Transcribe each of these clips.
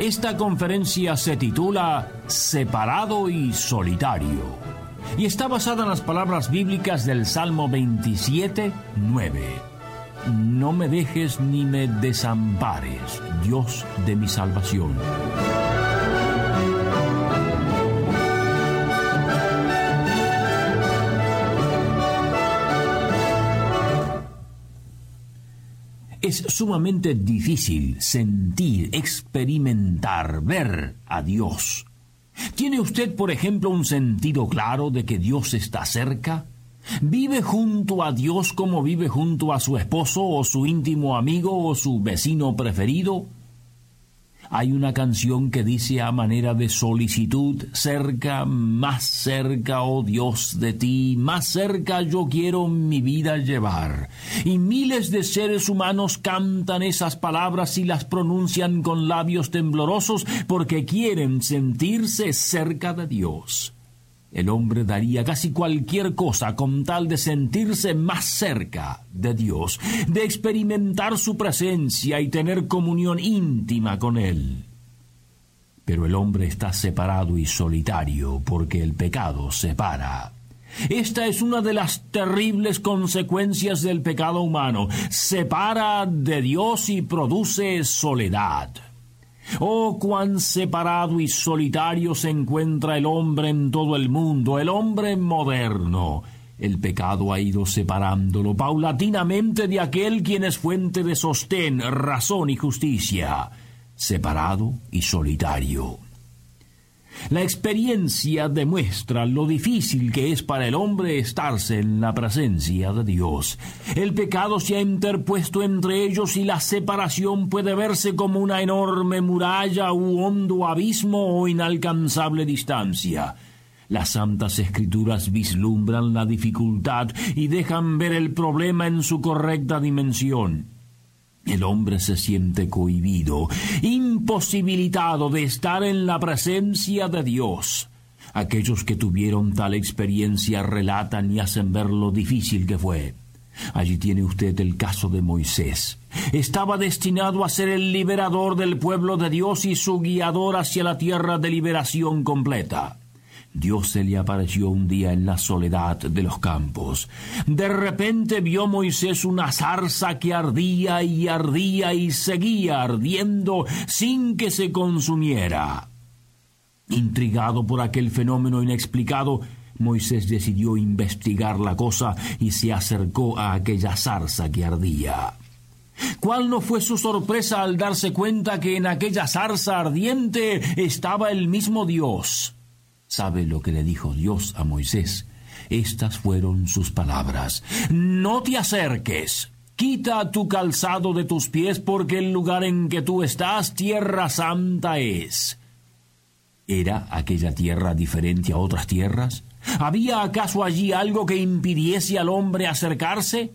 Esta conferencia se titula Separado y Solitario y está basada en las palabras bíblicas del Salmo 27, 9. No me dejes ni me desampares, Dios de mi salvación. Es sumamente difícil sentir, experimentar, ver a Dios. ¿Tiene usted, por ejemplo, un sentido claro de que Dios está cerca? ¿Vive junto a Dios como vive junto a su esposo o su íntimo amigo o su vecino preferido? Hay una canción que dice a manera de solicitud, cerca, más cerca, oh Dios, de ti, más cerca yo quiero mi vida llevar. Y miles de seres humanos cantan esas palabras y las pronuncian con labios temblorosos porque quieren sentirse cerca de Dios. El hombre daría casi cualquier cosa con tal de sentirse más cerca de Dios, de experimentar su presencia y tener comunión íntima con Él. Pero el hombre está separado y solitario porque el pecado separa. Esta es una de las terribles consecuencias del pecado humano. Separa de Dios y produce soledad. Oh, cuán separado y solitario se encuentra el hombre en todo el mundo, el hombre moderno. El pecado ha ido separándolo paulatinamente de aquel quien es fuente de sostén, razón y justicia, separado y solitario. La experiencia demuestra lo difícil que es para el hombre estarse en la presencia de Dios. El pecado se ha interpuesto entre ellos y la separación puede verse como una enorme muralla u hondo abismo o inalcanzable distancia. Las santas escrituras vislumbran la dificultad y dejan ver el problema en su correcta dimensión. El hombre se siente cohibido, imposibilitado de estar en la presencia de Dios. Aquellos que tuvieron tal experiencia relatan y hacen ver lo difícil que fue. Allí tiene usted el caso de Moisés. Estaba destinado a ser el liberador del pueblo de Dios y su guiador hacia la tierra de liberación completa. Dios se le apareció un día en la soledad de los campos. De repente vio Moisés una zarza que ardía y ardía y seguía ardiendo sin que se consumiera. Intrigado por aquel fenómeno inexplicado, Moisés decidió investigar la cosa y se acercó a aquella zarza que ardía. ¿Cuál no fue su sorpresa al darse cuenta que en aquella zarza ardiente estaba el mismo Dios? ¿Sabe lo que le dijo Dios a Moisés? Estas fueron sus palabras. No te acerques. Quita tu calzado de tus pies porque el lugar en que tú estás, tierra santa es. ¿Era aquella tierra diferente a otras tierras? ¿Había acaso allí algo que impidiese al hombre acercarse?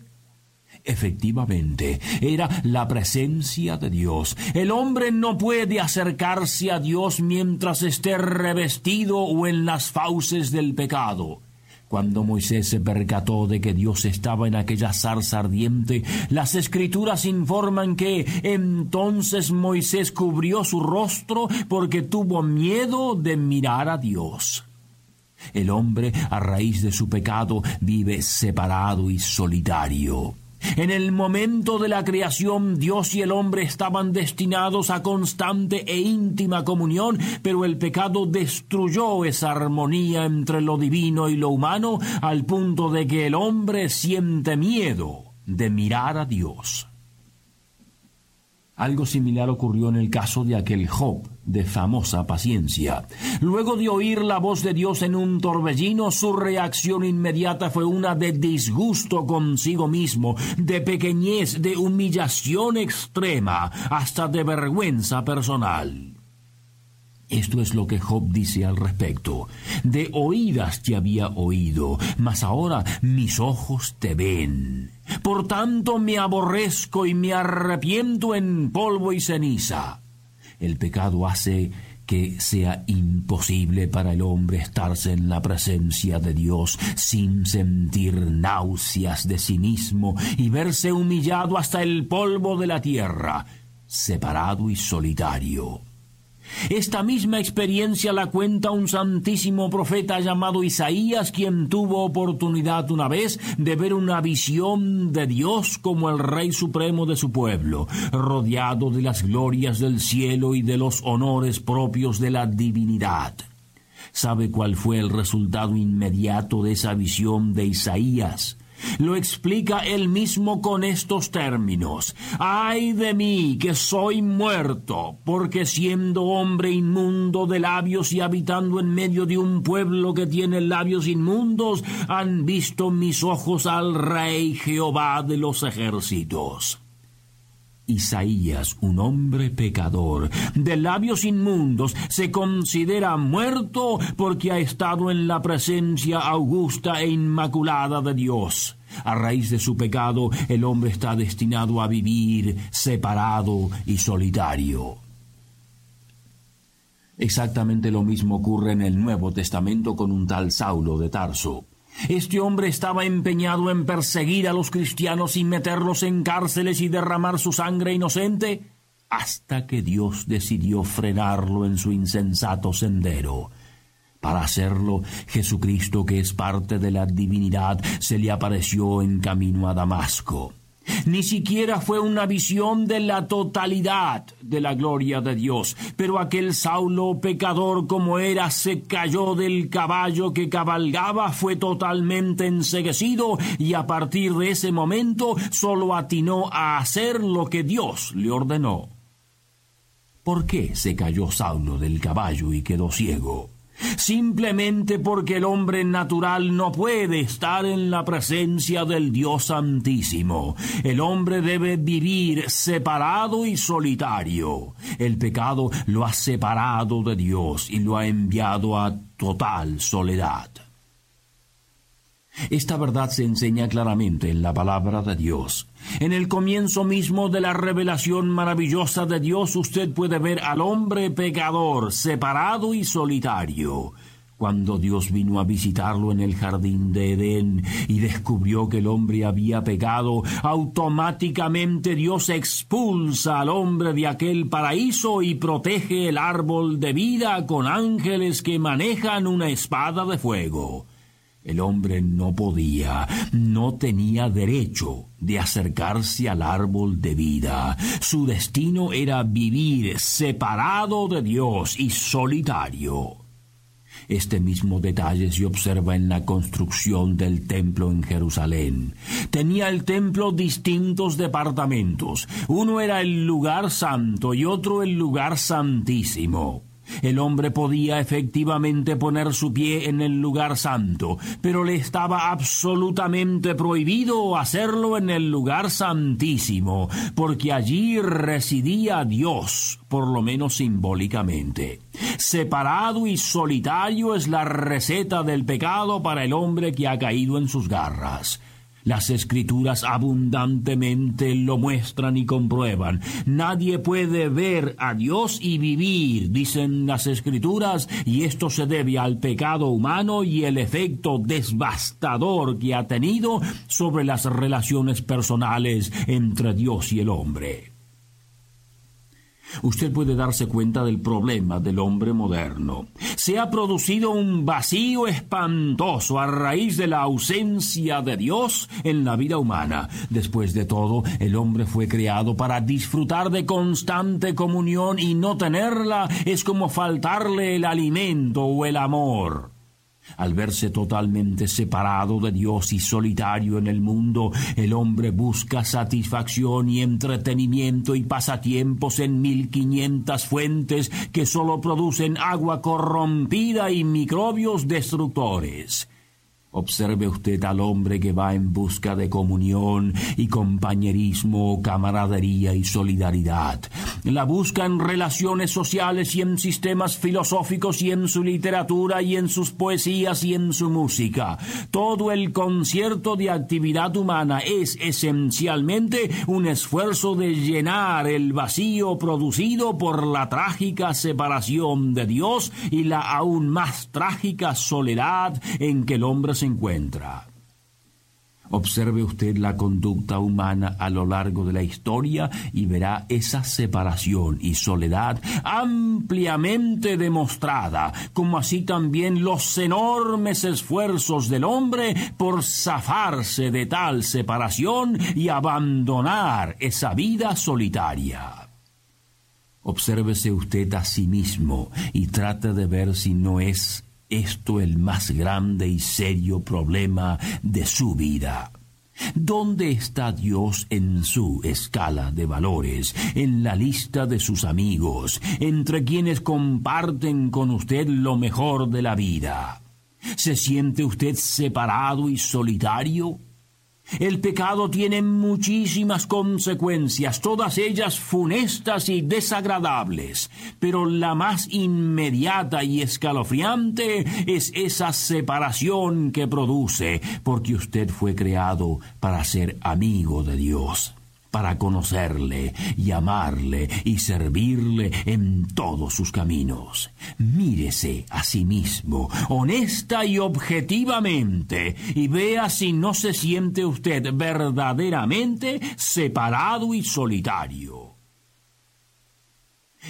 Efectivamente, era la presencia de Dios. El hombre no puede acercarse a Dios mientras esté revestido o en las fauces del pecado. Cuando Moisés se percató de que Dios estaba en aquella zarza ardiente, las escrituras informan que entonces Moisés cubrió su rostro porque tuvo miedo de mirar a Dios. El hombre, a raíz de su pecado, vive separado y solitario. En el momento de la creación, Dios y el hombre estaban destinados a constante e íntima comunión, pero el pecado destruyó esa armonía entre lo divino y lo humano al punto de que el hombre siente miedo de mirar a Dios. Algo similar ocurrió en el caso de aquel Job de famosa paciencia. Luego de oír la voz de Dios en un torbellino, su reacción inmediata fue una de disgusto consigo mismo, de pequeñez, de humillación extrema, hasta de vergüenza personal. Esto es lo que Job dice al respecto. De oídas te había oído, mas ahora mis ojos te ven. Por tanto me aborrezco y me arrepiento en polvo y ceniza. El pecado hace que sea imposible para el hombre estarse en la presencia de Dios sin sentir náuseas de sí mismo y verse humillado hasta el polvo de la tierra, separado y solitario. Esta misma experiencia la cuenta un santísimo profeta llamado Isaías, quien tuvo oportunidad una vez de ver una visión de Dios como el Rey Supremo de su pueblo, rodeado de las glorias del cielo y de los honores propios de la divinidad. ¿Sabe cuál fue el resultado inmediato de esa visión de Isaías? Lo explica él mismo con estos términos. Ay de mí, que soy muerto, porque siendo hombre inmundo de labios y habitando en medio de un pueblo que tiene labios inmundos, han visto mis ojos al Rey Jehová de los ejércitos. Isaías, un hombre pecador, de labios inmundos, se considera muerto porque ha estado en la presencia augusta e inmaculada de Dios. A raíz de su pecado, el hombre está destinado a vivir separado y solitario. Exactamente lo mismo ocurre en el Nuevo Testamento con un tal Saulo de Tarso. Este hombre estaba empeñado en perseguir a los cristianos y meterlos en cárceles y derramar su sangre inocente, hasta que Dios decidió frenarlo en su insensato sendero. Para hacerlo, Jesucristo, que es parte de la divinidad, se le apareció en camino a Damasco. Ni siquiera fue una visión de la totalidad de la gloria de Dios, pero aquel Saulo pecador como era se cayó del caballo que cabalgaba, fue totalmente enseguecido y a partir de ese momento solo atinó a hacer lo que Dios le ordenó. ¿Por qué se cayó Saulo del caballo y quedó ciego? Simplemente porque el hombre natural no puede estar en la presencia del Dios Santísimo. El hombre debe vivir separado y solitario. El pecado lo ha separado de Dios y lo ha enviado a total soledad. Esta verdad se enseña claramente en la palabra de Dios. En el comienzo mismo de la revelación maravillosa de Dios usted puede ver al hombre pecador, separado y solitario. Cuando Dios vino a visitarlo en el jardín de Edén y descubrió que el hombre había pecado, automáticamente Dios expulsa al hombre de aquel paraíso y protege el árbol de vida con ángeles que manejan una espada de fuego. El hombre no podía, no tenía derecho de acercarse al árbol de vida. Su destino era vivir separado de Dios y solitario. Este mismo detalle se observa en la construcción del templo en Jerusalén. Tenía el templo distintos departamentos. Uno era el lugar santo y otro el lugar santísimo. El hombre podía efectivamente poner su pie en el lugar santo, pero le estaba absolutamente prohibido hacerlo en el lugar santísimo, porque allí residía Dios, por lo menos simbólicamente. Separado y solitario es la receta del pecado para el hombre que ha caído en sus garras. Las escrituras abundantemente lo muestran y comprueban. Nadie puede ver a Dios y vivir, dicen las escrituras, y esto se debe al pecado humano y el efecto devastador que ha tenido sobre las relaciones personales entre Dios y el hombre usted puede darse cuenta del problema del hombre moderno. Se ha producido un vacío espantoso a raíz de la ausencia de Dios en la vida humana. Después de todo, el hombre fue creado para disfrutar de constante comunión y no tenerla es como faltarle el alimento o el amor. Al verse totalmente separado de Dios y solitario en el mundo, el hombre busca satisfacción y entretenimiento y pasatiempos en mil quinientas fuentes que sólo producen agua corrompida y microbios destructores. Observe usted al hombre que va en busca de comunión y compañerismo, camaradería y solidaridad. La busca en relaciones sociales y en sistemas filosóficos y en su literatura y en sus poesías y en su música. Todo el concierto de actividad humana es esencialmente un esfuerzo de llenar el vacío producido por la trágica separación de Dios y la aún más trágica soledad en que el hombre se encuentra. Observe usted la conducta humana a lo largo de la historia y verá esa separación y soledad ampliamente demostrada, como así también los enormes esfuerzos del hombre por zafarse de tal separación y abandonar esa vida solitaria. Obsérvese usted a sí mismo y trate de ver si no es esto el más grande y serio problema de su vida. ¿Dónde está Dios en su escala de valores, en la lista de sus amigos, entre quienes comparten con usted lo mejor de la vida? ¿Se siente usted separado y solitario? El pecado tiene muchísimas consecuencias, todas ellas funestas y desagradables, pero la más inmediata y escalofriante es esa separación que produce, porque usted fue creado para ser amigo de Dios para conocerle y amarle y servirle en todos sus caminos. Mírese a sí mismo, honesta y objetivamente, y vea si no se siente usted verdaderamente separado y solitario.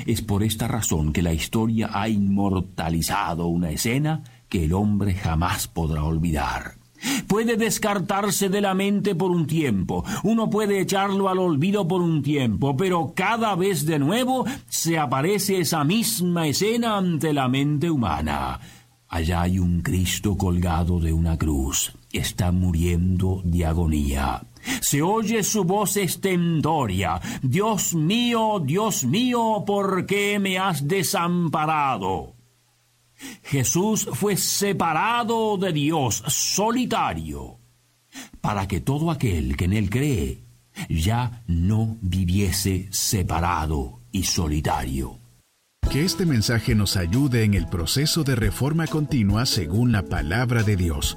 Es por esta razón que la historia ha inmortalizado una escena que el hombre jamás podrá olvidar. Puede descartarse de la mente por un tiempo, uno puede echarlo al olvido por un tiempo, pero cada vez de nuevo se aparece esa misma escena ante la mente humana. Allá hay un Cristo colgado de una cruz. Está muriendo de agonía. Se oye su voz estentoria. Dios mío, Dios mío, ¿por qué me has desamparado? Jesús fue separado de Dios, solitario, para que todo aquel que en él cree ya no viviese separado y solitario. Que este mensaje nos ayude en el proceso de reforma continua según la palabra de Dios.